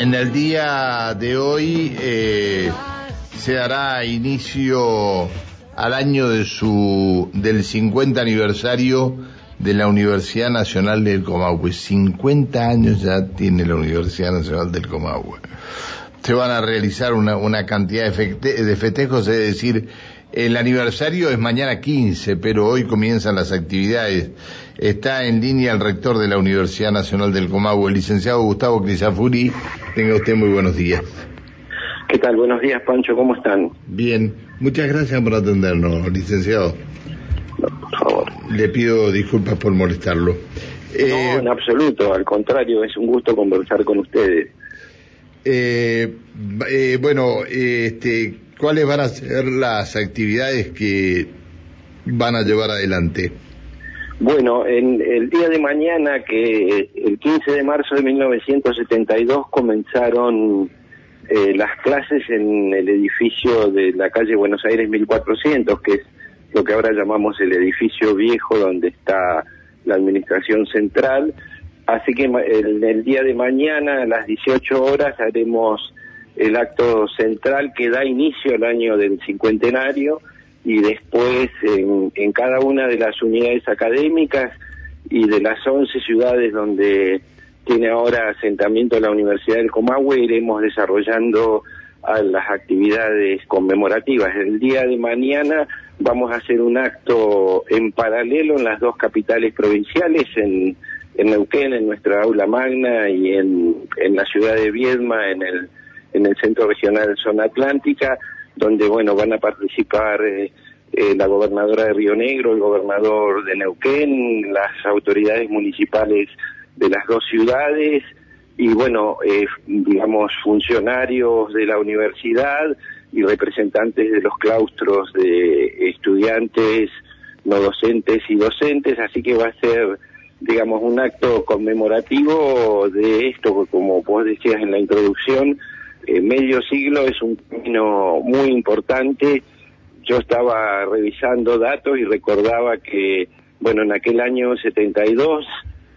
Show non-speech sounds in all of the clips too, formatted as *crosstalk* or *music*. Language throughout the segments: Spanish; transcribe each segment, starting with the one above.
En el día de hoy eh, se dará inicio al año de su del 50 aniversario de la Universidad Nacional del Comahue. 50 años ya tiene la Universidad Nacional del Comahue. Se van a realizar una, una cantidad de, de festejos, es decir, el aniversario es mañana 15, pero hoy comienzan las actividades. Está en línea el rector de la Universidad Nacional del Comahue, el licenciado Gustavo Crisafuri. Tenga usted muy buenos días. ¿Qué tal? Buenos días, Pancho. ¿Cómo están? Bien. Muchas gracias por atendernos, licenciado. por favor. Le pido disculpas por molestarlo. Eh, no, en absoluto. Al contrario, es un gusto conversar con ustedes. Eh, eh, bueno, este, ¿cuáles van a ser las actividades que van a llevar adelante? Bueno, en el día de mañana, que el 15 de marzo de 1972 comenzaron eh, las clases en el edificio de la calle Buenos Aires 1400, que es lo que ahora llamamos el edificio viejo donde está la administración central. Así que el, el día de mañana a las 18 horas haremos el acto central que da inicio al año del cincuentenario y después en, en, cada una de las unidades académicas y de las 11 ciudades donde tiene ahora asentamiento la Universidad del Comahue iremos desarrollando a las actividades conmemorativas. El día de mañana vamos a hacer un acto en paralelo en las dos capitales provinciales, en, Neuquén, en nuestra aula magna, y en, en la ciudad de Viedma, en el, en el Centro Regional Zona Atlántica, donde bueno van a participar eh, eh, la gobernadora de Río Negro, el gobernador de Neuquén, las autoridades municipales de las dos ciudades y bueno, eh, digamos funcionarios de la universidad y representantes de los claustros de estudiantes, no docentes y docentes, así que va a ser digamos un acto conmemorativo de esto, como vos decías en la introducción, eh, medio siglo es un término muy importante. Yo estaba revisando datos y recordaba que, bueno, en aquel año 72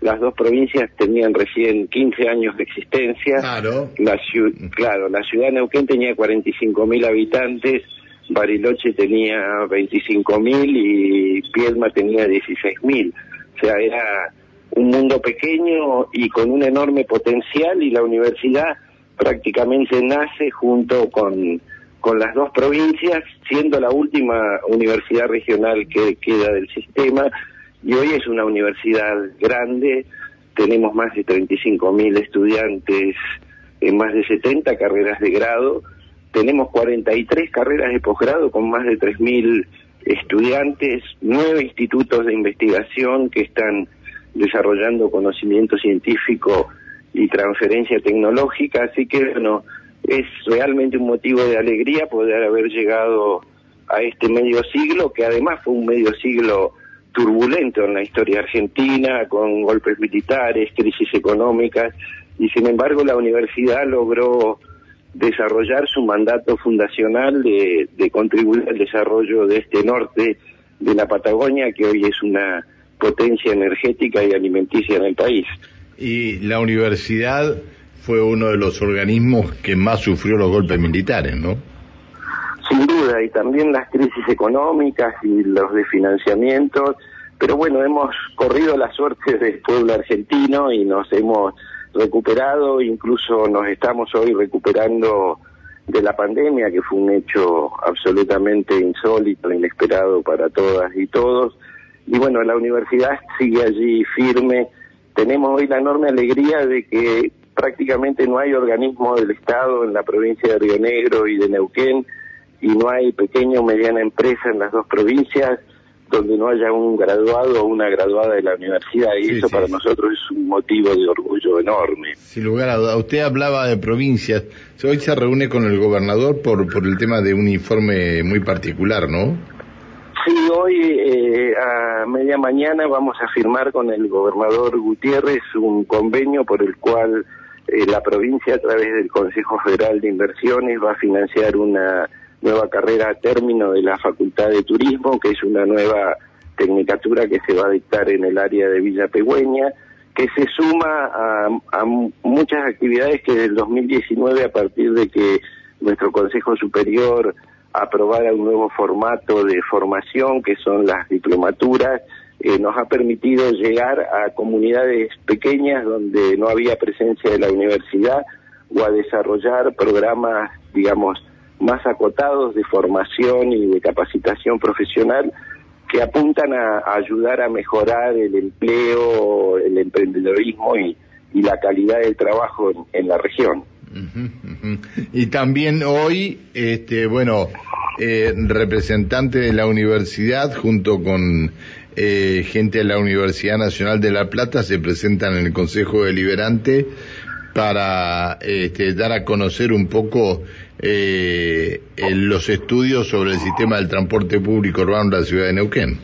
las dos provincias tenían recién 15 años de existencia. Claro. La, claro, la ciudad de Neuquén tenía 45 mil habitantes, Bariloche tenía 25 mil y Piedma tenía 16 mil. O sea, era un mundo pequeño y con un enorme potencial y la universidad prácticamente nace junto con, con las dos provincias, siendo la última universidad regional que queda del sistema, y hoy es una universidad grande, tenemos más de 35 mil estudiantes en más de 70 carreras de grado, tenemos 43 carreras de posgrado con más de 3 mil estudiantes, nueve institutos de investigación que están desarrollando conocimiento científico y transferencia tecnológica, así que bueno, es realmente un motivo de alegría poder haber llegado a este medio siglo, que además fue un medio siglo turbulento en la historia argentina, con golpes militares, crisis económicas, y sin embargo la universidad logró desarrollar su mandato fundacional de, de contribuir al desarrollo de este norte de la Patagonia, que hoy es una potencia energética y alimenticia en el país y la universidad fue uno de los organismos que más sufrió los golpes militares, ¿no? Sin duda, y también las crisis económicas y los desfinanciamientos, pero bueno, hemos corrido la suerte *laughs* del pueblo argentino y nos hemos recuperado, incluso nos estamos hoy recuperando de la pandemia, que fue un hecho absolutamente insólito, inesperado para todas y todos. Y bueno, la universidad sigue allí firme tenemos hoy la enorme alegría de que prácticamente no hay organismo del Estado en la provincia de Río Negro y de Neuquén y no hay pequeña o mediana empresa en las dos provincias donde no haya un graduado o una graduada de la universidad y eso para nosotros es un motivo de orgullo enorme. Sin lugar a duda, usted hablaba de provincias, hoy se reúne con el gobernador por, por el tema de un informe muy particular, ¿no? Sí, hoy eh, a media mañana vamos a firmar con el gobernador Gutiérrez un convenio por el cual eh, la provincia a través del Consejo Federal de Inversiones va a financiar una nueva carrera a término de la Facultad de Turismo, que es una nueva tecnicatura que se va a dictar en el área de Villa Pegüeña que se suma a, muchas actividades que del 2019, a partir de que nuestro Consejo Superior aprobara un nuevo formato de formación, que son las diplomaturas, eh, nos ha permitido llegar a comunidades pequeñas donde no había presencia de la universidad o a desarrollar programas, digamos, más acotados de formación y de capacitación profesional que apuntan a, ayudar a mejorar el empleo, el emprendedorismo y, la calidad del trabajo en, la región. Y también hoy, este, bueno, eh, representante de la universidad junto con eh, gente de la Universidad Nacional de La Plata se presentan en el Consejo Deliberante para este, dar a conocer un poco eh, los estudios sobre el sistema del transporte público urbano de la ciudad de Neuquén.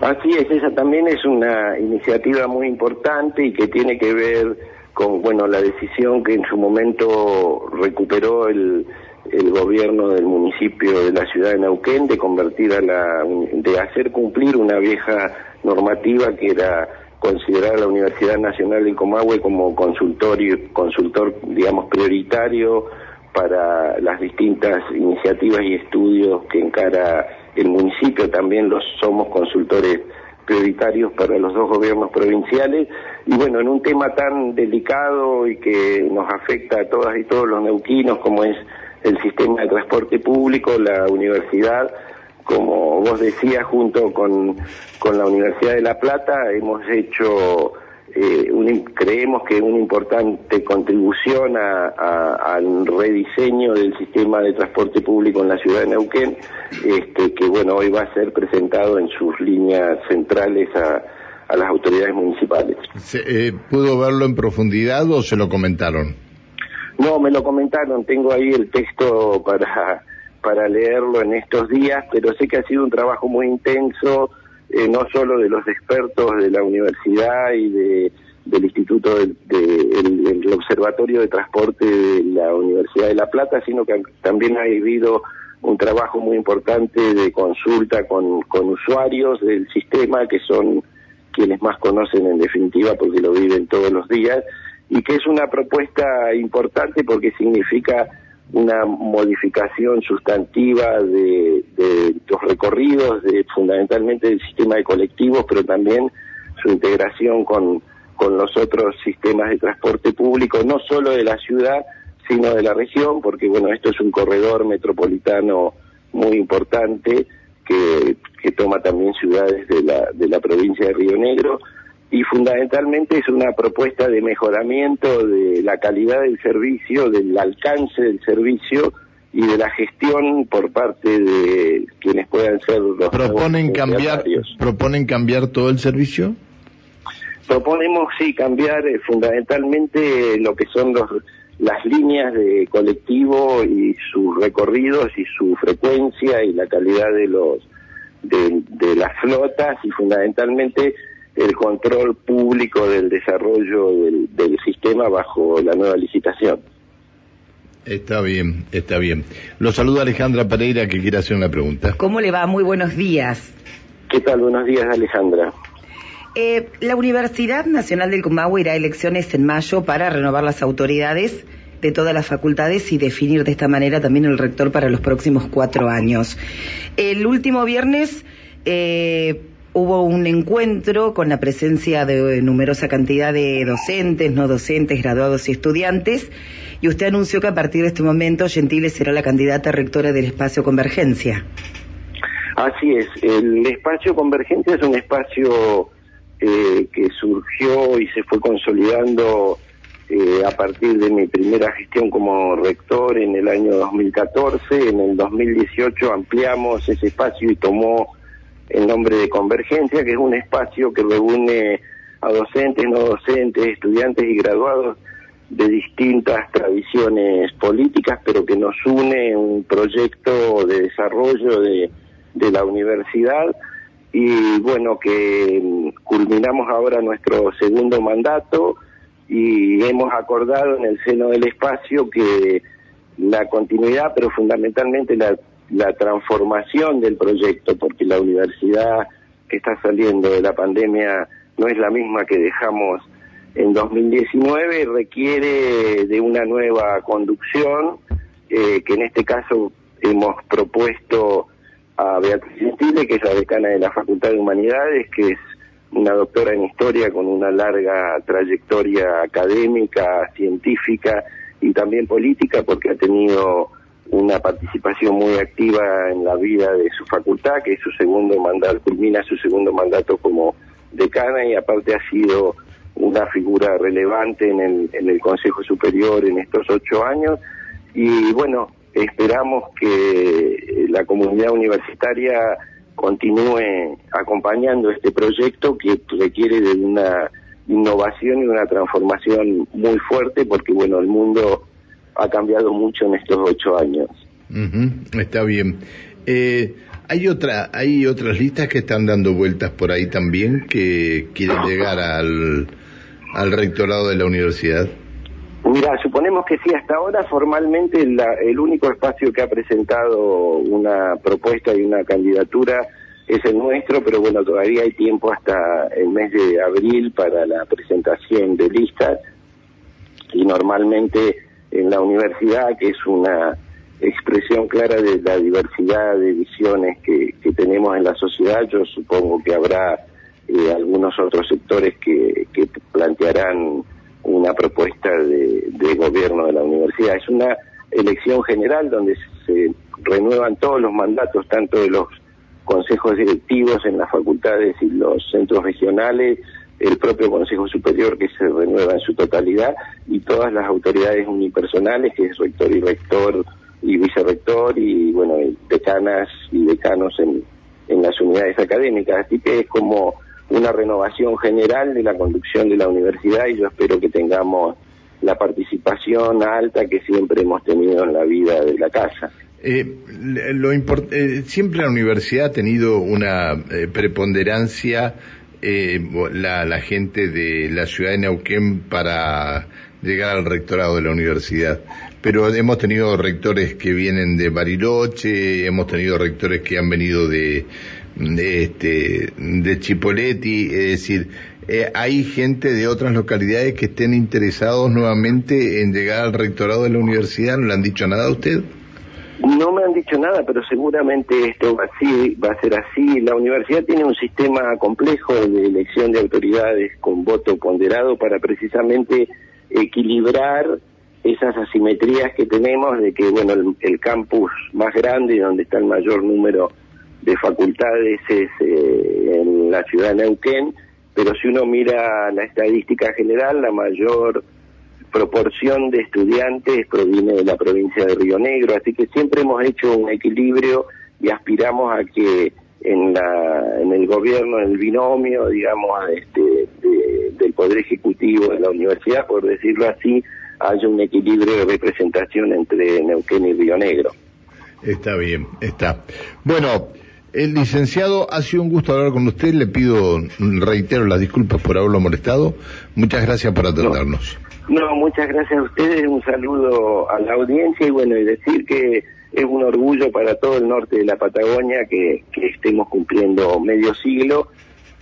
Así es, esa también es una iniciativa muy importante y que tiene que ver con bueno la decisión que en su momento recuperó el, el gobierno del municipio de la ciudad de Neuquén de convertir a la de hacer cumplir una vieja normativa que era considerar a la Universidad Nacional de Comahue como consultorio, consultor digamos prioritario para las distintas iniciativas y estudios que encara el municipio. También los somos consultores prioritarios para los dos gobiernos provinciales. Y bueno en un tema tan delicado y que nos afecta a todas y todos los neuquinos como es el sistema de transporte público, la universidad, como vos decías, junto con, con la Universidad de La Plata, hemos hecho, eh, creemos que una importante contribución al rediseño del sistema de transporte público en la ciudad de Neuquén, este, que bueno, hoy va a ser presentado en sus líneas centrales a, a las autoridades municipales. Eh, ¿Pudo verlo en profundidad o se lo comentaron? No, me lo comentaron, tengo ahí el texto para, para leerlo en estos días, pero sé que ha sido un trabajo muy intenso, eh, no solo de los expertos de la universidad y de, del Instituto del Observatorio de Transporte de la Universidad de La Plata, sino que también ha habido un trabajo muy importante de consulta con, con usuarios del sistema, que son quienes más conocen en definitiva porque lo viven todos los días, y que es una propuesta importante porque significa una modificación sustantiva de, los recorridos, de, fundamentalmente del sistema de colectivos, pero también su integración con, con los otros sistemas de transporte público, no solo de la ciudad, sino de la región, porque bueno, esto es un corredor metropolitano muy importante que, que toma también ciudades de la, de la provincia de Río Negro y fundamentalmente es una propuesta de mejoramiento de la calidad del servicio, del alcance del servicio y de la gestión por parte de quienes puedan ser los proponen cambiar proponen cambiar todo el servicio proponemos sí cambiar eh, fundamentalmente lo que son los las líneas de colectivo y sus recorridos y su frecuencia y la calidad de los de las flotas y fundamentalmente el control público del desarrollo del, sistema bajo la nueva licitación. Está bien, está bien. Lo saluda Alejandra Pereira que quiere hacer una pregunta. ¿Cómo le va? Muy buenos días. ¿Qué tal? Buenos días, Alejandra. Eh, la Universidad Nacional del Comahue irá a elecciones en mayo para renovar las autoridades de todas las facultades y definir de esta manera también el rector para los próximos cuatro años. El último viernes eh, hubo un encuentro con la presencia de numerosa cantidad de docentes, no docentes, graduados y estudiantes, y usted anunció que a partir de este momento Gentile será la candidata rectora del espacio Convergencia. Así es, el espacio Convergencia es un espacio eh, que surgió y se fue consolidando eh, a partir de mi primera gestión como rector en el año 2014. En el 2018 ampliamos ese espacio y tomó en nombre de Convergencia, que es un espacio que reúne a docentes, no docentes, estudiantes y graduados de distintas tradiciones políticas, pero que nos une un proyecto de desarrollo de, de la universidad. Y bueno, que culminamos ahora nuestro segundo mandato y hemos acordado en el seno del espacio que la continuidad, pero fundamentalmente la la transformación del proyecto, porque la universidad que está saliendo de la pandemia no es la misma que dejamos en 2019 requiere de una nueva conducción, eh, que en este caso hemos propuesto a Beatriz Gentile, que es la decana de la Facultad de Humanidades, que es una doctora en historia con una larga trayectoria académica, científica y también política, porque ha tenido una participación muy activa en la vida de su facultad, que es su segundo mandato, culmina su segundo mandato como decana y aparte ha sido una figura relevante en el, en el Consejo Superior en estos ocho años. Y bueno, esperamos que la comunidad universitaria continúe acompañando este proyecto que requiere de una innovación y una transformación muy fuerte porque bueno el mundo ha cambiado mucho en estos ocho años. está bien. Eh, hay otra, hay otras listas que están dando vueltas por ahí también que quieren llegar al, al rectorado de la universidad. Mira, suponemos que sí, hasta ahora formalmente el único espacio que ha presentado una propuesta y una candidatura es el nuestro, pero bueno, todavía hay tiempo hasta el mes de abril para la presentación de listas y normalmente en la universidad, que es una expresión clara de la diversidad de visiones que, tenemos en la sociedad, yo supongo que habrá eh, algunos otros sectores que, que plantearán una propuesta de, gobierno de la universidad. Es una elección general donde se renuevan todos los mandatos, tanto de los consejos directivos en las facultades y los centros regionales, el propio Consejo Superior que se renueva en su totalidad y todas las autoridades unipersonales, que es rector y rector y vicerrector y, bueno, decanas y decanos en, en las unidades académicas. Así que es como una renovación general de la conducción de la universidad y yo espero que tengamos la participación alta que siempre hemos tenido en la vida de la casa. Eh, lo eh, siempre la universidad ha tenido una eh, preponderancia la, la, gente de la ciudad de Neuquén para llegar al rectorado de la universidad. Pero hemos tenido rectores que vienen de Bariloche, hemos tenido rectores que han venido de, de, este, de Chipoleti, es decir, eh, hay gente de otras localidades que estén interesados nuevamente en llegar al rectorado de la universidad, ¿no le han dicho nada a usted? No me han dicho nada, pero seguramente esto va, va a ser así. La universidad tiene un sistema complejo de elección de autoridades con voto ponderado para precisamente equilibrar esas asimetrías que tenemos de que, bueno, el, el campus más grande, donde está el mayor número de facultades es eh, en la ciudad de Neuquén, pero si uno mira la estadística general, la mayor proporción de estudiantes proviene de la provincia de Río Negro, así que siempre hemos hecho un equilibrio y aspiramos a que en, la, en el gobierno, en el binomio, digamos, este, del Poder Ejecutivo de la universidad, por decirlo así, haya un equilibrio de representación entre Neuquén y Río Negro. Está bien, está. Bueno, el licenciado, ha sido un gusto hablar con usted. Le pido, reitero las disculpas por haberlo molestado. Muchas gracias por atendernos. No, muchas gracias a ustedes. Un saludo a la audiencia y bueno, decir que es un orgullo para todo el norte de la Patagonia que, que estemos cumpliendo medio siglo,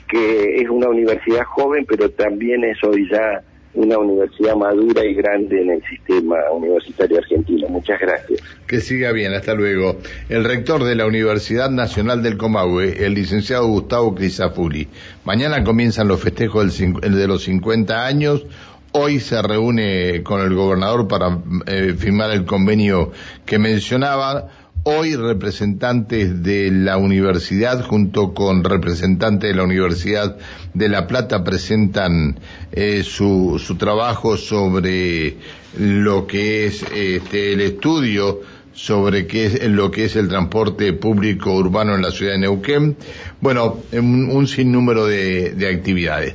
que es una universidad joven, pero también es hoy ya una universidad madura y grande en el sistema universitario argentino. Muchas gracias. Que siga bien, hasta luego. El rector de la Universidad Nacional del Comahue, el licenciado Gustavo Crisafuli. Mañana comienzan los festejos de los 50 años. Hoy se reúne con el gobernador para eh, firmar el convenio que mencionaba Hoy representantes de la universidad junto con representantes de la Universidad de La Plata presentan eh, su, su, trabajo sobre lo que es este, el estudio sobre qué es lo que es el transporte público urbano en la ciudad de Neuquén. Bueno, un, un sinnúmero de, de actividades.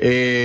Eh,